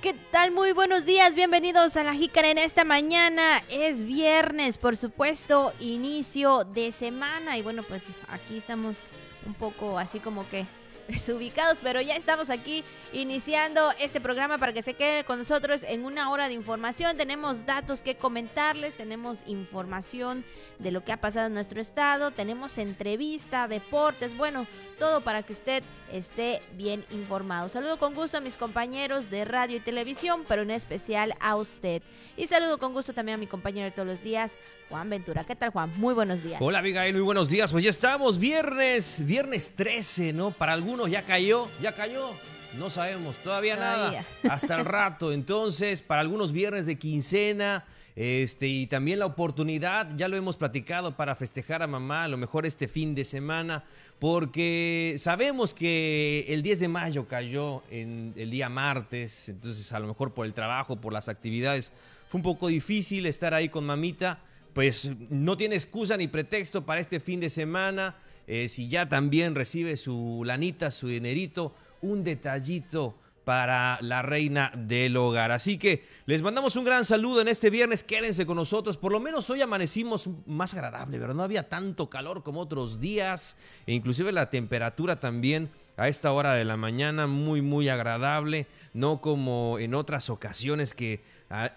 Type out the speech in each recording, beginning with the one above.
¿Qué tal? Muy buenos días, bienvenidos a la Jícara en esta mañana. Es viernes, por supuesto, inicio de semana y bueno, pues aquí estamos un poco así como que desubicados, pero ya estamos aquí iniciando este programa para que se quede con nosotros en una hora de información. Tenemos datos que comentarles, tenemos información de lo que ha pasado en nuestro estado, tenemos entrevista, deportes, bueno, todo para que usted esté bien informado. Saludo con gusto a mis compañeros de radio y televisión, pero en especial a usted. Y saludo con gusto también a mi compañero de todos los días, Juan Ventura. ¿Qué tal, Juan? Muy buenos días. Hola, Abigail, muy buenos días. Pues ya estamos, viernes, viernes 13, ¿no? Para algunos ya cayó, ya cayó. No sabemos, todavía, todavía. nada. Hasta el rato. Entonces, para algunos viernes de quincena. Este, y también la oportunidad, ya lo hemos platicado, para festejar a mamá, a lo mejor este fin de semana, porque sabemos que el 10 de mayo cayó en el día martes, entonces a lo mejor por el trabajo, por las actividades, fue un poco difícil estar ahí con mamita, pues no tiene excusa ni pretexto para este fin de semana. Eh, si ya también recibe su lanita, su dinerito, un detallito para la reina del hogar. Así que les mandamos un gran saludo en este viernes. Quédense con nosotros. Por lo menos hoy amanecimos más agradable, ¿verdad? No había tanto calor como otros días. E inclusive la temperatura también a esta hora de la mañana muy, muy agradable. No como en otras ocasiones que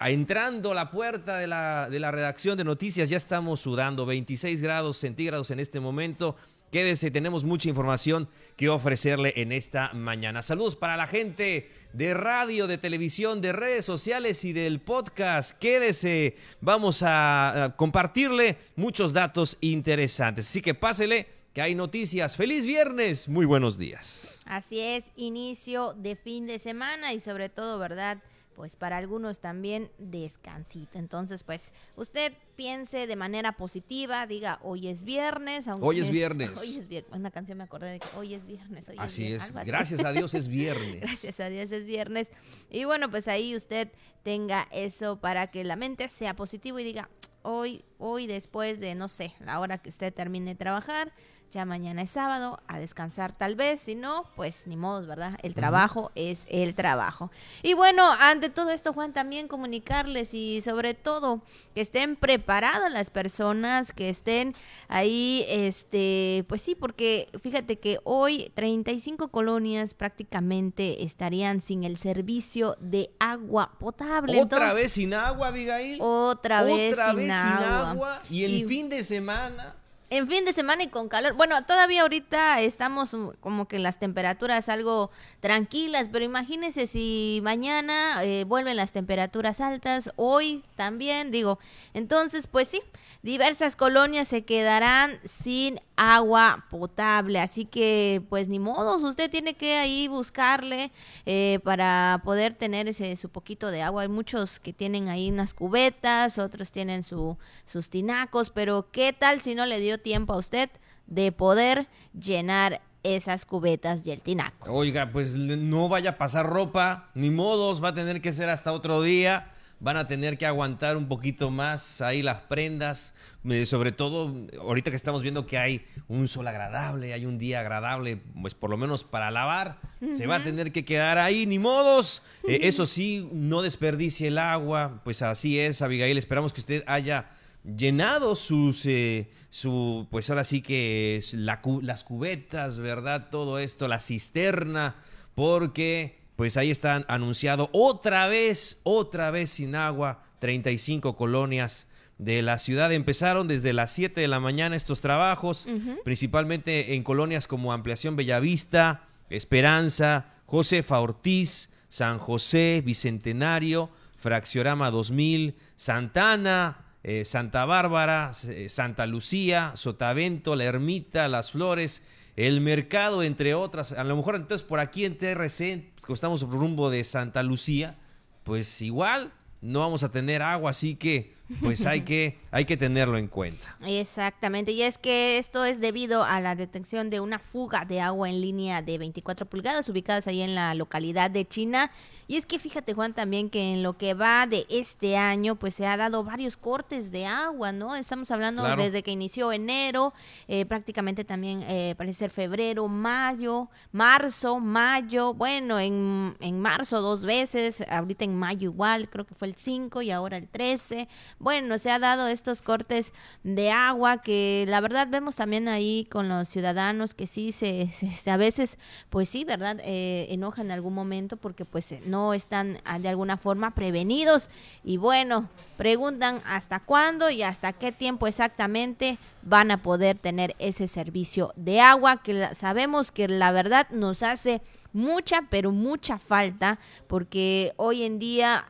entrando a la puerta de la, de la redacción de noticias ya estamos sudando. 26 grados centígrados en este momento. Quédese, tenemos mucha información que ofrecerle en esta mañana. Saludos para la gente de radio, de televisión, de redes sociales y del podcast. Quédese, vamos a compartirle muchos datos interesantes. Así que pásele que hay noticias. Feliz viernes, muy buenos días. Así es, inicio de fin de semana y sobre todo, ¿verdad? Pues para algunos también descansito. Entonces, pues usted piense de manera positiva, diga, hoy es viernes. hoy es viernes. Hoy es viernes. Una canción me acordé de que hoy es viernes. así es. Gracias a Dios es viernes. Gracias a Dios es viernes. Y bueno, pues ahí usted tenga eso para que la mente sea positivo y diga, hoy, hoy después de, no sé, la hora que usted termine de trabajar, ya mañana es sábado, a descansar tal vez, si no, pues ni modo, ¿verdad? El trabajo es el trabajo. Y bueno, ante todo esto, Juan, también comunicarles y sobre todo que estén preparadas las personas, que estén ahí, este, pues sí, porque fíjate que hoy 35 colonias prácticamente estarían sin el servicio de agua potable. Otra vez sin agua, Abigail. Otra vez, Otra vez sin agua. Y el fin de semana en fin de semana y con calor. Bueno, todavía ahorita estamos como que las temperaturas algo tranquilas, pero imagínense si mañana eh, vuelven las temperaturas altas, hoy también, digo. Entonces, pues sí, diversas colonias se quedarán sin agua potable. Así que, pues ni modos, usted tiene que ahí buscarle eh, para poder tener ese su poquito de agua. Hay muchos que tienen ahí unas cubetas, otros tienen su, sus tinacos, pero ¿qué tal si no le dio tiempo a usted de poder llenar esas cubetas y el tinaco? Oiga, pues no vaya a pasar ropa, ni modos, va a tener que ser hasta otro día van a tener que aguantar un poquito más ahí las prendas, eh, sobre todo ahorita que estamos viendo que hay un sol agradable, hay un día agradable, pues por lo menos para lavar, se va a tener que quedar ahí, ni modos. Eh, eso sí, no desperdicie el agua, pues así es, Abigail, esperamos que usted haya llenado sus, eh, su, pues ahora sí que las cubetas, ¿verdad? Todo esto, la cisterna, porque pues ahí están anunciado otra vez, otra vez sin agua, 35 colonias de la ciudad. Empezaron desde las 7 de la mañana estos trabajos, principalmente en colonias como Ampliación Bellavista, Esperanza, Josefa Ortiz, San José, Bicentenario, Fracciorama 2000, Santana, eh, Santa Bárbara, eh, Santa Lucía, Sotavento, La Ermita, Las Flores, El Mercado, entre otras. A lo mejor entonces por aquí en TRC estamos rumbo de Santa Lucía, pues igual no vamos a tener agua, así que pues hay que, hay que tenerlo en cuenta. Exactamente, y es que esto es debido a la detección de una fuga de agua en línea de 24 pulgadas ubicadas ahí en la localidad de China. Y es que fíjate Juan también que en lo que va de este año pues se ha dado varios cortes de agua, ¿no? Estamos hablando desde que inició enero, eh, prácticamente también eh, parece ser febrero, mayo, marzo, mayo, bueno, en, en marzo dos veces, ahorita en mayo igual, creo que fue el 5 y ahora el 13 bueno, se ha dado estos cortes de agua que la verdad vemos también ahí con los ciudadanos que sí se, a veces, pues sí, ¿verdad? Eh, enojan en algún momento porque pues no están ah, de alguna forma prevenidos y bueno, preguntan hasta cuándo y hasta qué tiempo exactamente van a poder tener ese servicio de agua que sabemos que la verdad nos hace mucha, pero mucha falta, porque hoy en día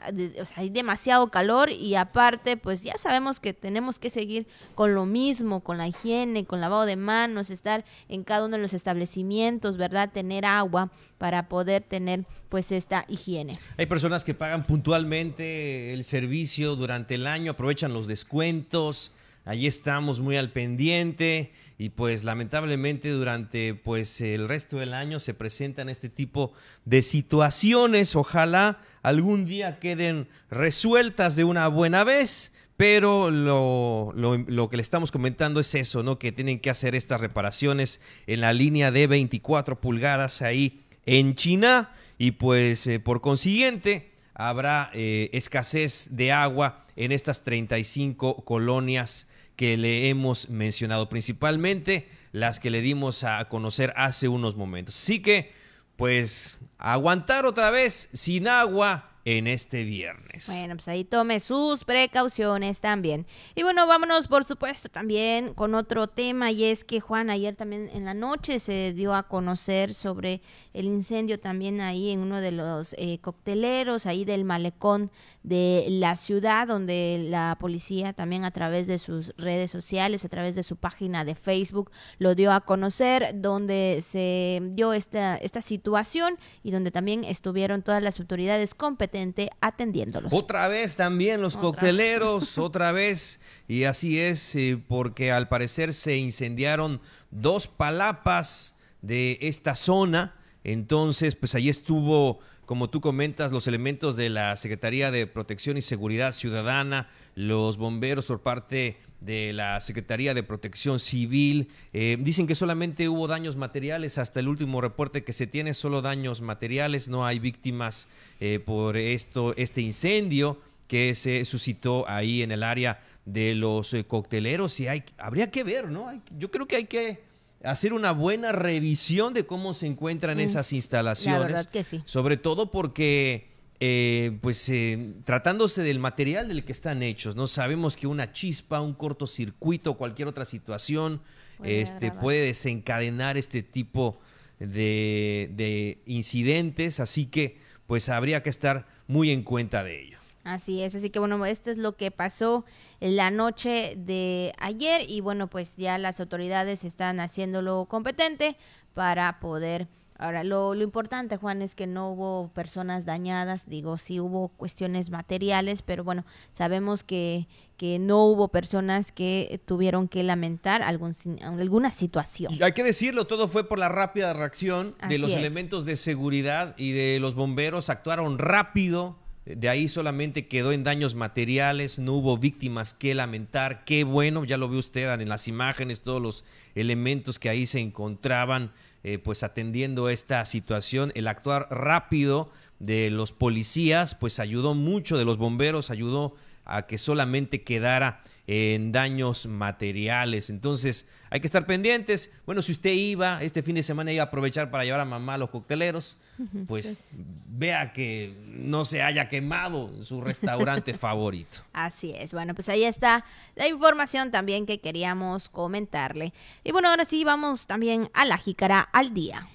hay demasiado calor y aparte, pues ya sabemos que tenemos que seguir con lo mismo, con la higiene, con lavado de manos, estar en cada uno de los establecimientos, ¿verdad? Tener agua para poder tener pues esta higiene. Hay personas que pagan puntualmente el servicio durante el año, aprovechan los descuentos Allí estamos muy al pendiente y pues lamentablemente durante pues el resto del año se presentan este tipo de situaciones. Ojalá algún día queden resueltas de una buena vez. Pero lo, lo, que le estamos comentando es eso, ¿no? Que tienen que hacer estas reparaciones en la línea de 24 pulgadas ahí en China. Y pues eh, por consiguiente habrá eh, escasez de agua en estas 35 colonias que le hemos mencionado, principalmente las que le dimos a conocer hace unos momentos. Así que, pues, aguantar otra vez sin agua en este viernes. Bueno, pues ahí tome sus precauciones también. Y bueno, vámonos por supuesto también con otro tema y es que Juan ayer también en la noche se dio a conocer sobre el incendio también ahí en uno de los eh, cocteleros, ahí del malecón de la ciudad, donde la policía también a través de sus redes sociales, a través de su página de Facebook, lo dio a conocer, donde se dio esta, esta situación y donde también estuvieron todas las autoridades competentes atendiéndolos. Otra vez también los cocteleros, otra vez. Y así es, eh, porque al parecer se incendiaron dos palapas de esta zona. Entonces, pues ahí estuvo, como tú comentas, los elementos de la Secretaría de Protección y Seguridad Ciudadana, los bomberos por parte de la Secretaría de Protección Civil. Eh, dicen que solamente hubo daños materiales, hasta el último reporte que se tiene, solo daños materiales, no hay víctimas eh, por esto, este incendio que se suscitó ahí en el área de los eh, cocteleros y hay, habría que ver, ¿no? yo creo que hay que hacer una buena revisión de cómo se encuentran esas instalaciones. La verdad que sí. Sobre todo porque eh, pues eh, tratándose del material del que están hechos, ¿no? Sabemos que una chispa, un cortocircuito, cualquier otra situación puede, este, puede desencadenar este tipo de, de incidentes, así que pues habría que estar muy en cuenta de ello. Así es, así que bueno, esto es lo que pasó la noche de ayer y bueno, pues ya las autoridades están haciéndolo competente para poder Ahora, lo, lo, importante, Juan, es que no hubo personas dañadas, digo, sí hubo cuestiones materiales, pero bueno, sabemos que, que no hubo personas que tuvieron que lamentar algún, alguna situación. hay que decirlo, todo fue por la rápida reacción de los elementos de seguridad y de los bomberos, actuaron rápido, de ahí solamente quedó en daños materiales, no hubo víctimas que lamentar. Qué bueno, ya lo ve usted en las imágenes, todos los elementos que ahí se encontraban eh, pues atendiendo esta situación. El actuar rápido de los policías pues ayudó mucho, de los bomberos ayudó a que solamente quedara en daños materiales. Entonces, hay que estar pendientes. Bueno, si usted iba este fin de semana iba a aprovechar para llevar a mamá a los cocteleros, pues, pues, vea que no se haya quemado su restaurante favorito. Así es. Bueno, pues ahí está la información también que queríamos comentarle. Y bueno, ahora sí vamos también a la jícara al día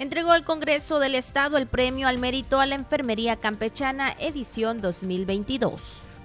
entregó al Congreso del Estado el premio al mérito a la Enfermería Campechana edición 2022.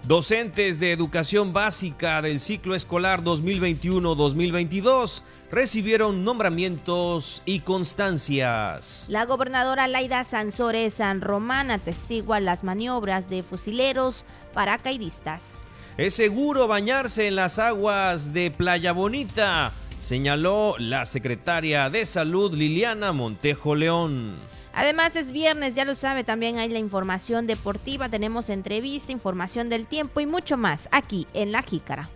Docentes de educación básica del ciclo escolar 2021-2022 recibieron nombramientos y constancias. La gobernadora Laida Sansores San Román atestigua las maniobras de fusileros paracaidistas. Es seguro bañarse en las aguas de Playa Bonita, señaló la secretaria de Salud Liliana Montejo León. Además es viernes, ya lo sabe, también hay la información deportiva, tenemos entrevista, información del tiempo y mucho más aquí en La Jícara.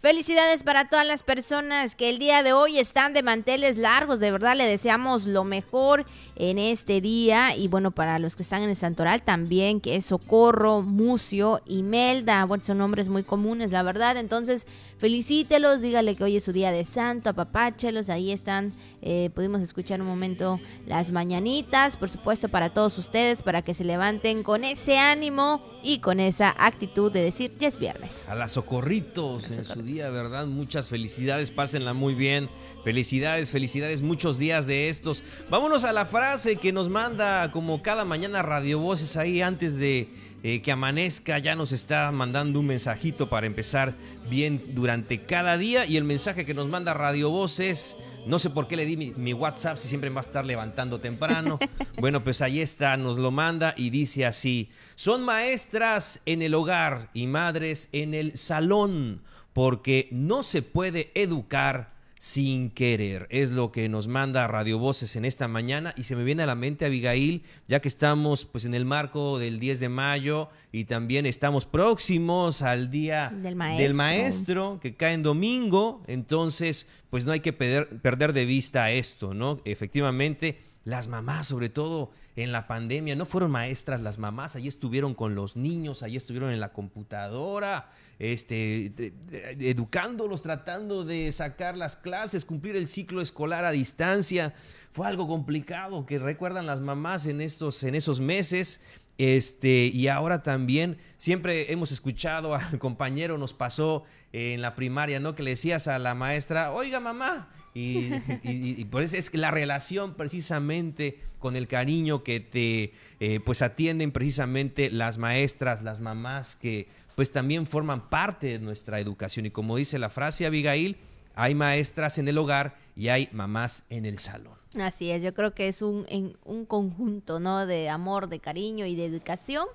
Felicidades para todas las personas que el día de hoy están de manteles largos. De verdad le deseamos lo mejor en este día. Y bueno, para los que están en el Santoral también, que es Socorro, Mucio, Melda, Bueno, son nombres muy comunes, la verdad. Entonces, felicítelos, dígale que hoy es su día de santo, apapáchelos. Ahí están, eh, pudimos escuchar un momento las mañanitas. Por supuesto, para todos ustedes, para que se levanten con ese ánimo y con esa actitud de decir, ya es viernes. A las socorritos en su día, ¿verdad? Muchas felicidades, pásenla muy bien. Felicidades, felicidades, muchos días de estos. Vámonos a la frase que nos manda como cada mañana Radio Voces ahí antes de eh, que amanezca. Ya nos está mandando un mensajito para empezar bien durante cada día. Y el mensaje que nos manda Radio Voces. No sé por qué le di mi, mi, WhatsApp si siempre va a estar levantando temprano. Bueno, pues ahí está, nos lo manda y dice así, son maestras en el hogar y madres en el salón porque no se puede educar sin querer. Es lo que nos manda Radio Voces en esta mañana y se me viene a la mente Abigail, ya que estamos pues en el marco del 10 de mayo y también estamos próximos al día del maestro, que cae en domingo, entonces pues no hay que perder de vista esto, ¿no? Efectivamente, las mamás sobre todo en la pandemia no fueron maestras las mamás, ahí estuvieron con los niños, ahí estuvieron en la computadora, este, educándolos, tratando de sacar las clases, cumplir el ciclo escolar a distancia. Fue algo complicado que recuerdan las mamás en, estos, en esos meses. Este, y ahora también siempre hemos escuchado al compañero, nos pasó en la primaria, ¿no? Que le decías a la maestra, oiga mamá, y, por eso es que la relación precisamente con el cariño que te eh, pues atienden precisamente las maestras, las mamás que pues también forman parte de nuestra educación. Y como dice la frase Abigail, hay maestras en el hogar y hay mamás en el salón. Así es, yo creo que es un, un conjunto, ¿no? De amor, de cariño y de educación,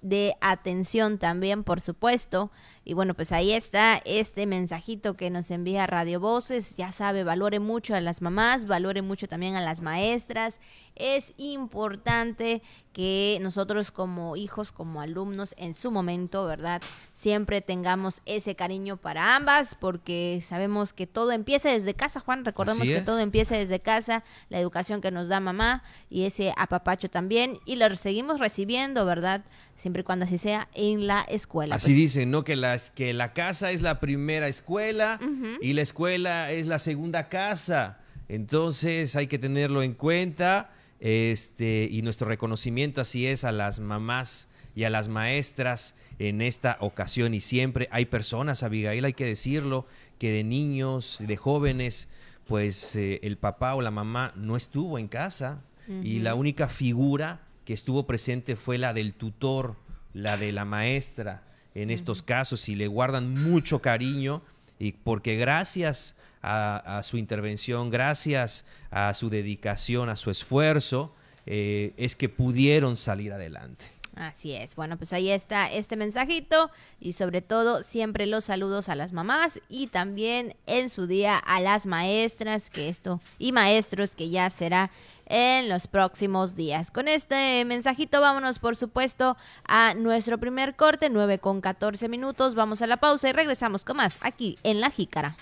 de atención también, por supuesto. Y bueno, pues ahí está este mensajito que nos envía Radio Voces. Ya sabe, valore mucho a las mamás, valore mucho también a las maestras. Es importante que nosotros como hijos, como alumnos, en su momento, ¿verdad? Siempre tengamos ese cariño para ambas, porque sabemos que todo empieza desde casa, Juan. Recordemos que todo empieza desde casa, la educación que nos da mamá y ese apapacho también. Y lo seguimos recibiendo, ¿verdad? Siempre y cuando así sea en la escuela. Así pues. dicen, ¿no? Que la que la casa es la primera escuela y la escuela es la segunda casa. Entonces hay que tenerlo en cuenta. Este, y nuestro reconocimiento así es a las mamás y a las maestras en esta ocasión y siempre hay personas, Abigail, hay que decirlo, que de niños, de jóvenes, pues eh, el papá o la mamá no estuvo en casa y la única figura que estuvo presente fue la del tutor, la de la maestra, en estos casos y le guardan mucho cariño y porque gracias a, su intervención, gracias a su dedicación, a su esfuerzo, eh, es que pudieron salir adelante. Así es. Bueno, pues ahí está este mensajito y sobre todo siempre los saludos a las mamás y también en su día a las maestras que esto y maestros que ya será en los próximos días. Con este mensajito vámonos por supuesto a nuestro primer corte, 9 con 14 minutos. Vamos a la pausa y regresamos con más aquí en La Jícara.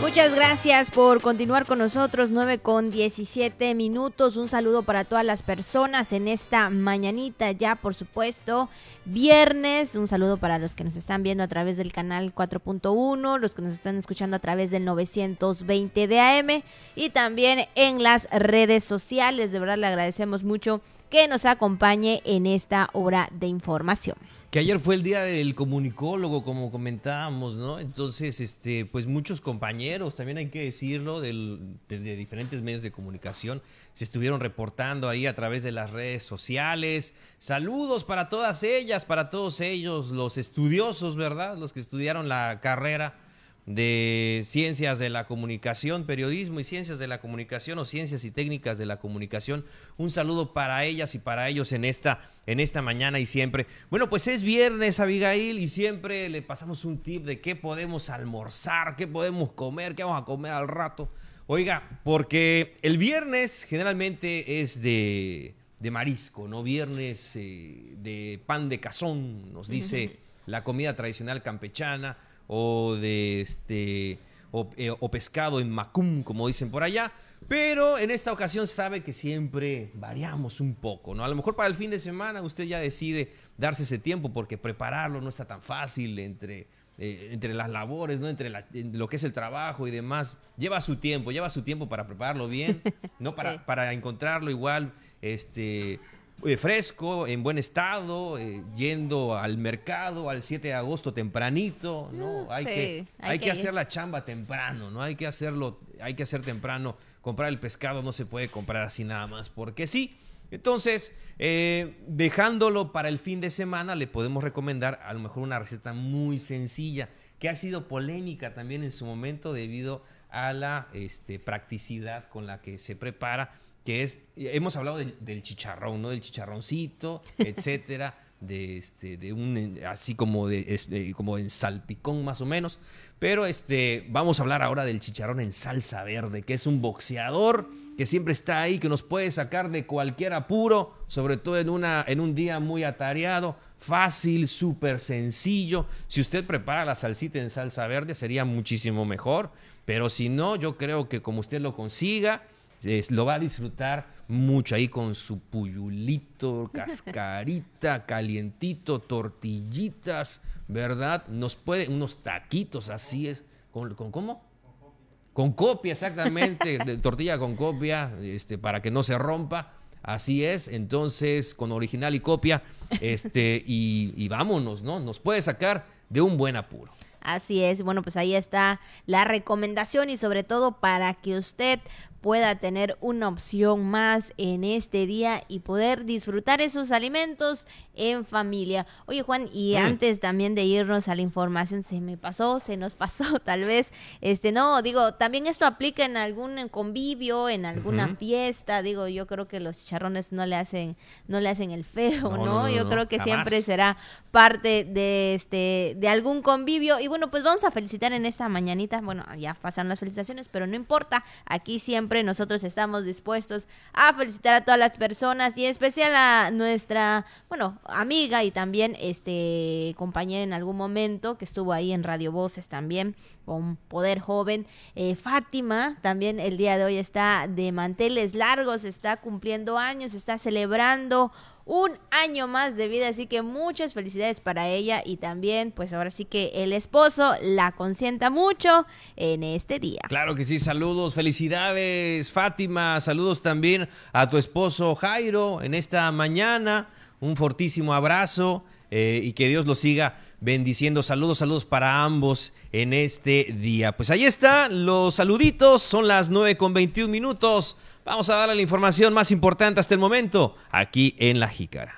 Muchas gracias por continuar con nosotros, 9 con 17 minutos. Un saludo para todas las personas en esta mañanita, ya por supuesto, viernes. Un saludo para los que nos están viendo a través del canal 4.1, los que nos están escuchando a través del 920 de AM y también en las redes sociales. De verdad le agradecemos mucho que nos acompañe en esta hora de información que ayer fue el día del comunicólogo, como comentábamos, ¿no? Entonces, este, pues muchos compañeros, también hay que decirlo, desde diferentes medios de comunicación, se estuvieron reportando ahí a través de las redes sociales. Saludos para todas ellas, para todos ellos, los estudiosos, ¿verdad? Los que estudiaron la carrera de ciencias de la comunicación, periodismo y ciencias de la comunicación o ciencias y técnicas de la comunicación. Un saludo para ellas y para ellos en esta, en esta mañana y siempre. Bueno, pues es viernes, Abigail, y siempre le pasamos un tip de qué podemos almorzar, qué podemos comer, qué vamos a comer al rato. Oiga, porque el viernes generalmente es de, de marisco, ¿no? Viernes eh, de pan de cazón, nos dice la comida tradicional campechana o de este eh, o, pescado en macum, como dicen por allá. Pero en esta ocasión sabe que siempre variamos un poco, ¿no? A lo mejor para el fin de semana usted ya decide darse ese tiempo porque prepararlo no está tan fácil entre, eh, entre las labores, ¿no? Entre lo que es el trabajo y demás. Lleva su tiempo, lleva su tiempo para prepararlo bien, ¿no? Para, para encontrarlo igual, este eh, fresco, en buen estado, eh, yendo al mercado al 7 de agosto tempranito, ¿no? Mm, hay, que, hay, que, hacer la chamba temprano, ¿no? Hay que hacerlo, hay que hacer temprano. Comprar el pescado no se puede comprar así nada más, porque sí. Entonces, eh, dejándolo para el fin de semana, le podemos recomendar a lo mejor una receta muy sencilla, que ha sido polémica también en su momento debido a la este, practicidad con la que se prepara que es, hemos hablado del, chicharrón, ¿no? Del chicharroncito, etcétera, de este, de un, así como de, eh, como en salpicón más o menos, pero este, vamos a hablar ahora del chicharrón en salsa verde, que es un boxeador que siempre está ahí, que nos puede sacar de cualquier apuro, sobre todo en, una, en un día muy atareado, fácil, súper sencillo. Si usted prepara la salsita en salsa verde sería muchísimo mejor, pero si no, yo creo que como usted lo consiga, lo va a disfrutar mucho ahí con su puyulito, cascarita, calientito, tortillitas, ¿verdad? Nos puede, unos taquitos, así es. ¿Con, cómo? Con copia, exactamente, de tortilla con copia, este, para que no se rompa. Así es, entonces con original y copia, este, y, y vámonos, ¿no? Nos puede sacar de un buen apuro. Así es, bueno, pues ahí está la recomendación y sobre todo para que usted pueda tener una opción más en este día y poder disfrutar esos alimentos en familia. Oye Juan, y antes también de irnos a la información, se me pasó, se nos pasó tal vez, este, no, digo, también esto aplica en algún convivio, en alguna fiesta, digo, yo creo que los chicharrones no le hacen, no le hacen el feo, ¿no? yo creo que siempre será parte de este, de algún convivio. Y bueno, pues vamos a felicitar en esta mañanita, bueno, ya pasan las felicitaciones, pero no importa, aquí siempre nosotros estamos dispuestos a felicitar a todas las personas y en especial a nuestra, bueno, amiga y también este compañera en algún momento que estuvo ahí en Radio Voces también con Poder Joven. Eh, Fátima también el día de hoy está de manteles largos, está cumpliendo años, está celebrando un año más de vida, así que muchas felicidades para ella y también pues ahora sí que el esposo la consienta mucho en este día. Claro que sí, saludos, felicidades Fátima, saludos también a tu esposo Jairo en esta mañana, un fortísimo abrazo eh, y que Dios lo siga bendiciendo. Saludos, saludos para ambos en este día. Pues ahí están los saluditos, son las 9 con 21 minutos. Vamos a darle la información más importante hasta el momento aquí en La Jícara.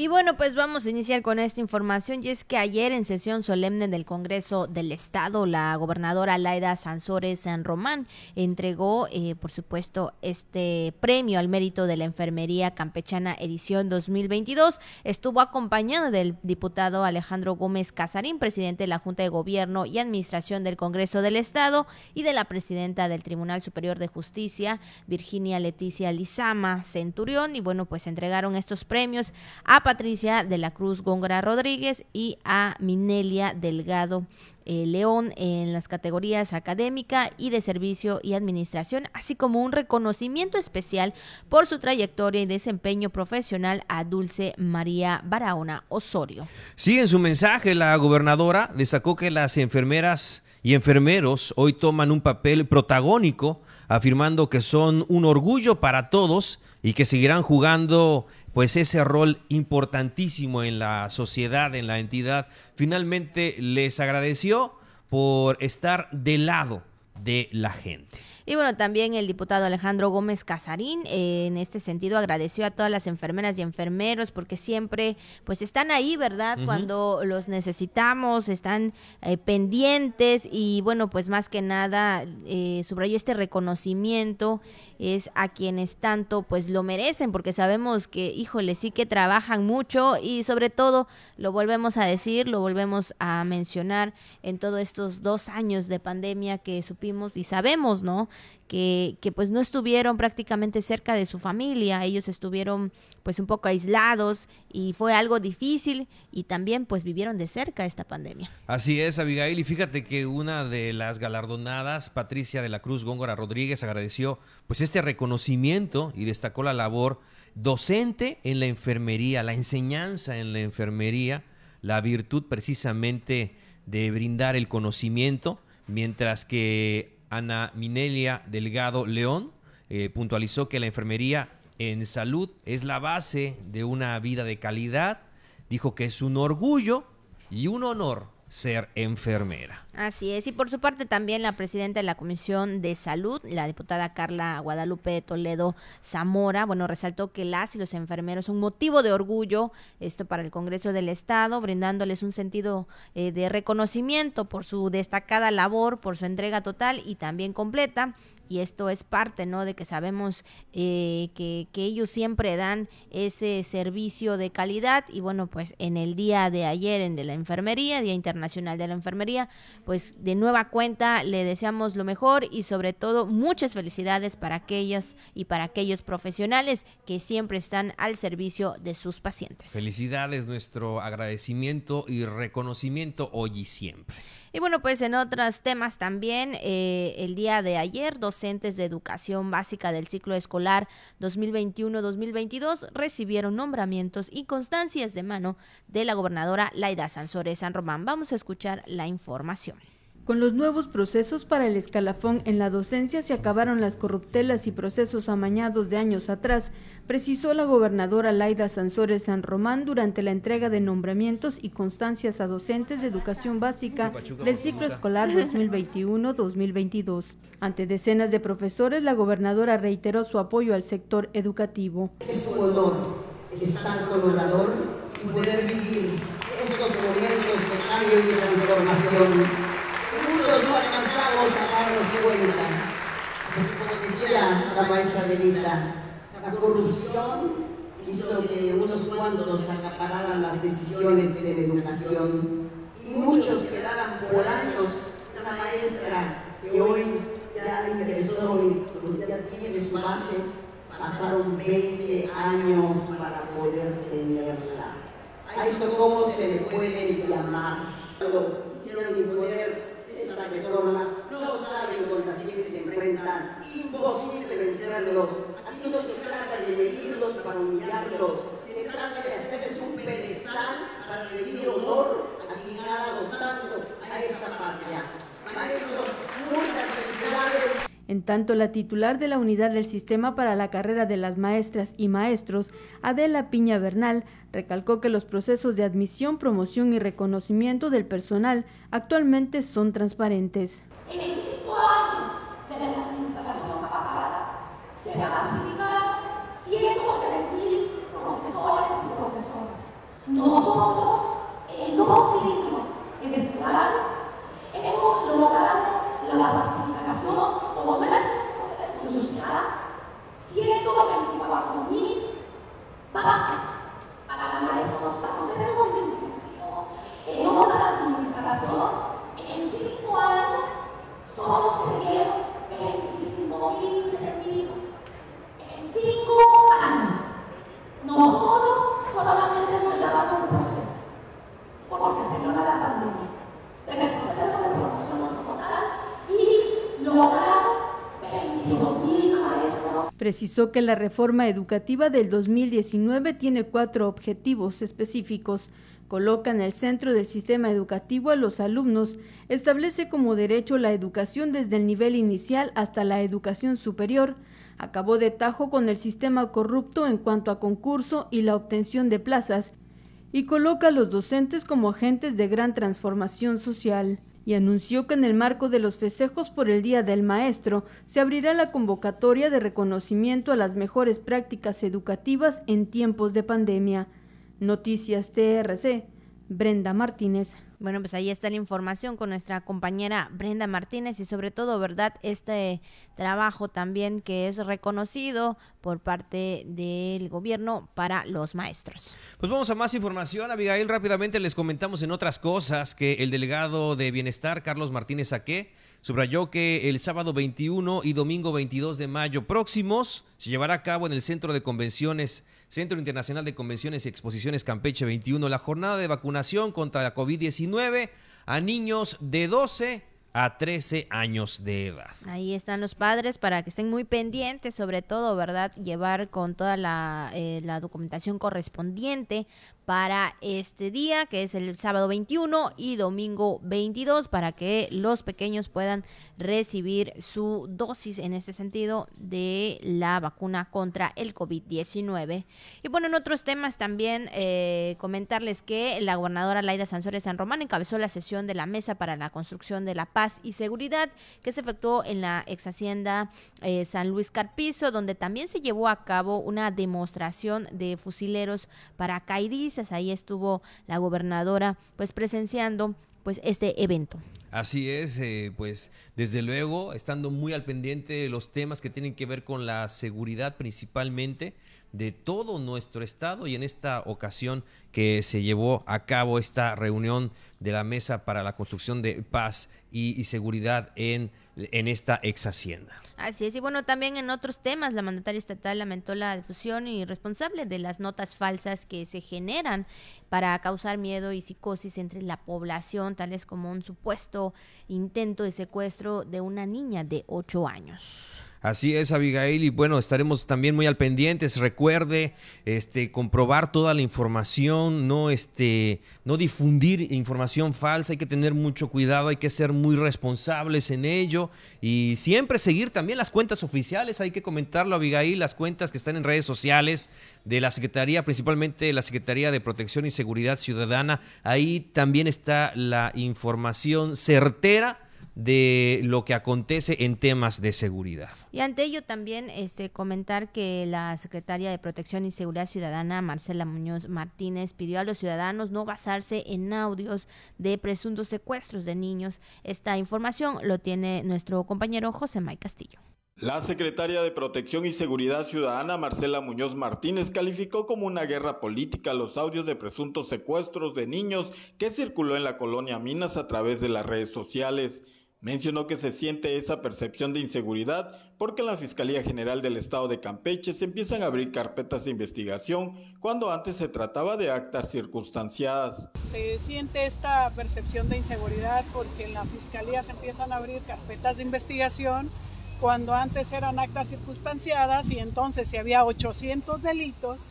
Y bueno, pues vamos a iniciar con esta información y es que ayer en sesión solemne del Congreso del Estado, la gobernadora Laida Sansores San Román entregó, eh, por supuesto, este premio al mérito de la Enfermería Campechana edición 2022. Estuvo acompañado del diputado Alejandro Gómez Casarín, presidente de la Junta de Gobierno y Administración del Congreso del Estado y de la presidenta del Tribunal Superior de Justicia, Virginia Leticia Lizama Centurión. Y bueno, pues entregaron estos premios a Patricia de la Cruz Góngora Rodríguez y a Minelia Delgado eh, León en las categorías académica y de servicio y administración, así como un reconocimiento especial por su trayectoria y desempeño profesional a Dulce María Barahona Osorio. Sí, en su mensaje la gobernadora destacó que las enfermeras y enfermeros hoy toman un papel protagónico, afirmando que son un orgullo para todos y que seguirán jugando pues ese rol importantísimo en la sociedad, en la entidad, finalmente les agradeció por estar del lado de la gente. Y bueno, también el diputado Alejandro Gómez Casarín, eh, en este sentido, agradeció a todas las enfermeras y enfermeros porque siempre pues están ahí, ¿verdad? Cuando los necesitamos, están eh, pendientes y bueno, pues más que nada eh, subrayó este reconocimiento es a quienes tanto pues lo merecen porque sabemos que, híjole, sí que trabajan mucho y sobre todo lo volvemos a decir, lo volvemos a mencionar en todos estos dos años de pandemia que supimos y sabemos, ¿no? Que, que, pues no estuvieron prácticamente cerca de su familia, ellos estuvieron pues un poco aislados y fue algo difícil y también pues vivieron de cerca esta pandemia. Así es, Abigail, y fíjate que una de las galardonadas, Patricia de la Cruz Góngora Rodríguez, agradeció pues este reconocimiento y destacó la labor docente en la enfermería, la enseñanza en la enfermería, la virtud precisamente de brindar el conocimiento, mientras que Ana Minelia Delgado León eh, puntualizó que la enfermería en salud es la base de una vida de calidad, dijo que es un orgullo y un honor ser enfermera. Así es, y por su parte también la presidenta de la Comisión de Salud, la diputada Carla Guadalupe Toledo Zamora, bueno, resaltó que las y los enfermeros son motivo de orgullo, esto para el Congreso del Estado, brindándoles un sentido eh, de reconocimiento por su destacada labor, por su entrega total y también completa, y esto es parte, ¿no? De que sabemos eh, que, que, ellos siempre dan ese servicio de calidad. Y bueno, pues en el día de ayer en de la enfermería, Día Internacional de la Enfermería, pues de nueva cuenta le deseamos lo mejor y sobre todo muchas felicidades para aquellas y para aquellos profesionales que siempre están al servicio de sus pacientes. Felicidades, nuestro agradecimiento y reconocimiento hoy y siempre. Y bueno, pues en otros temas también, eh, el día de ayer, docentes de educación básica del ciclo escolar 2021-2022 recibieron nombramientos y constancias de mano de la gobernadora Laida Sansores San Román. Vamos a escuchar la información. Con los nuevos procesos para el escalafón en la docencia se acabaron las corruptelas y procesos amañados de años atrás, precisó la gobernadora Laida Sansores San Román durante la entrega de nombramientos y constancias a docentes de educación básica del ciclo escolar 2021-2022. Ante decenas de profesores, la gobernadora reiteró su apoyo al sector educativo. Es un honor estar con y poder vivir estos momentos de cambio y de transformación no alcanzamos a darnos cuenta. Porque como decía la maestra Delita, la corrupción hizo que unos cuantos acapararan las decisiones de la educación y muchos quedaran por años una maestra que hoy ya ingresó y ya tiene su base, pasaron 20 años para poder tenerla. A eso cómo se le puede llamar. Cuando quisieron imponer esta reforma, no saben contra quién se enfrentan, imposible vencerlos. Aquí no se trata de medirlos para humillarlos, se trata de hacerles un pedestal para rendir honor a quien ha dado tanto a esta patria. Maestros, muchas felicidades. En tanto, la titular de la unidad del sistema para la carrera de las maestras y maestros, Adela Piña Bernal, recalcó que los procesos de admisión, promoción y reconocimiento del personal actualmente son transparentes. En cinco años de la clasificaron 103 profesores y profesoras. Nosotros, en dos ciclos escolares, hemos logrado la clasificación como proceso social 124 mil bases para maestros procesos de en otra administración en cinco años solo se dieron 25 mil incentivos en cinco años nosotros solamente hemos dado un proceso porque se dio la pandemia el proceso de profesional y lograr Precisó que la reforma educativa del 2019 tiene cuatro objetivos específicos. Coloca en el centro del sistema educativo a los alumnos, establece como derecho la educación desde el nivel inicial hasta la educación superior, acabó de tajo con el sistema corrupto en cuanto a concurso y la obtención de plazas, y coloca a los docentes como agentes de gran transformación social y anunció que en el marco de los festejos por el Día del Maestro se abrirá la convocatoria de reconocimiento a las mejores prácticas educativas en tiempos de pandemia. Noticias TRC, Brenda Martínez. Bueno, pues ahí está la información con nuestra compañera Brenda Martínez y sobre todo, ¿verdad? Este trabajo también que es reconocido por parte del gobierno para los maestros. Pues vamos a más información, Abigail. Rápidamente les comentamos en otras cosas que el delegado de Bienestar, Carlos Martínez Saqué, subrayó que el sábado 21 y domingo 22 de mayo próximos se llevará a cabo en el Centro de Convenciones Centro Internacional de Convenciones y Exposiciones Campeche 21, la jornada de vacunación contra la COVID-19 a niños de 12 a 13 años de edad. Ahí están los padres para que estén muy pendientes, sobre todo, ¿verdad? Llevar con toda la, eh, la documentación correspondiente para este día, que es el sábado 21 y domingo 22, para que los pequeños puedan recibir su dosis en ese sentido de la vacuna contra el COVID-19. Y bueno, en otros temas también eh, comentarles que la gobernadora Laida Sansores San Román encabezó la sesión de la Mesa para la Construcción de la Paz y Seguridad que se efectuó en la ex hacienda eh, San Luis Carpizo, donde también se llevó a cabo una demostración de fusileros paracaidistas Ahí estuvo la gobernadora pues presenciando pues este evento. Así es, eh, pues desde luego, estando muy al pendiente de los temas que tienen que ver con la seguridad principalmente de todo nuestro estado y en esta ocasión que se llevó a cabo esta reunión de la Mesa para la Construcción de Paz y, y Seguridad en en esta ex hacienda. Así es, y bueno, también en otros temas, la mandataria estatal lamentó la difusión y responsable de las notas falsas que se generan para causar miedo y psicosis entre la población, tales como un supuesto intento de secuestro de una niña de 8 años. Así es, Abigail, y bueno, estaremos también muy al pendientes. Recuerde, este, comprobar toda la información, no, este, no difundir información falsa. Hay que tener mucho cuidado, hay que ser muy responsables en ello y siempre seguir también las cuentas oficiales. Hay que comentarlo, Abigail, las cuentas que están en redes sociales de la Secretaría, principalmente la Secretaría de Protección y Seguridad Ciudadana. Ahí también está la información certera de lo que acontece en temas de seguridad. Y ante ello también este comentar que la secretaria de Protección y Seguridad Ciudadana, Marcela Muñoz Martínez, pidió a los ciudadanos no basarse en audios de presuntos secuestros de niños. Esta información lo tiene nuestro compañero José May Castillo. La secretaria de Protección y Seguridad Ciudadana, Marcela Muñoz Martínez, calificó como una guerra política los audios de presuntos secuestros de niños que circuló en la colonia Minas a través de las redes sociales. Mencionó que se siente esa percepción de inseguridad porque en la Fiscalía General del Estado de Campeche se empiezan a abrir carpetas de investigación cuando antes se trataba de actas circunstanciadas. Se siente esta percepción de inseguridad porque en la Fiscalía se empiezan a abrir carpetas de investigación cuando antes eran actas circunstanciadas y entonces si había 800 delitos,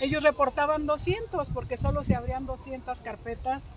ellos reportaban 200 porque solo se abrían 200 carpetas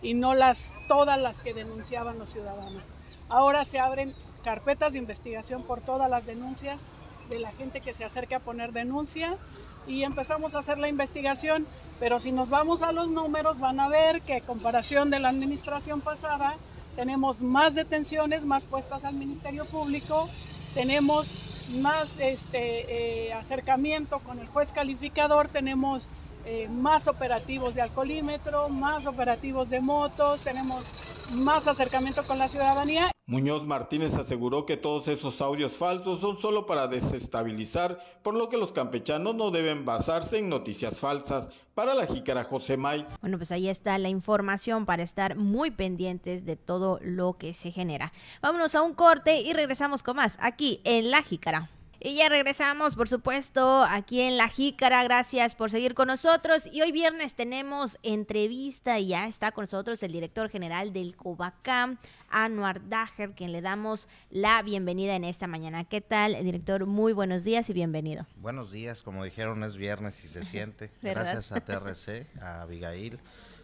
y no las todas las que denunciaban los ciudadanos. Ahora se abren carpetas de investigación por todas las denuncias de la gente que se acerca a poner denuncia y empezamos a hacer la investigación, pero si nos vamos a los números van a ver que en comparación de la administración pasada tenemos más detenciones, más puestas al Ministerio Público, tenemos más este, eh, acercamiento con el juez calificador, tenemos eh, más operativos de alcoholímetro, más operativos de motos, tenemos más acercamiento con la ciudadanía. Muñoz Martínez aseguró que todos esos audios falsos son solo para desestabilizar, por lo que los campechanos no deben basarse en noticias falsas. Para la jícara José May. Bueno, pues ahí está la información para estar muy pendientes de todo lo que se genera. Vámonos a un corte y regresamos con más aquí en la jícara. Y ya regresamos, por supuesto, aquí en La Jícara. Gracias por seguir con nosotros. Y hoy viernes tenemos entrevista y ya está con nosotros el director general del Cobacam, Anuar Daher, quien le damos la bienvenida en esta mañana. ¿Qué tal, director? Muy buenos días y bienvenido. Buenos días, como dijeron, es viernes y se siente. Gracias a TRC, a Abigail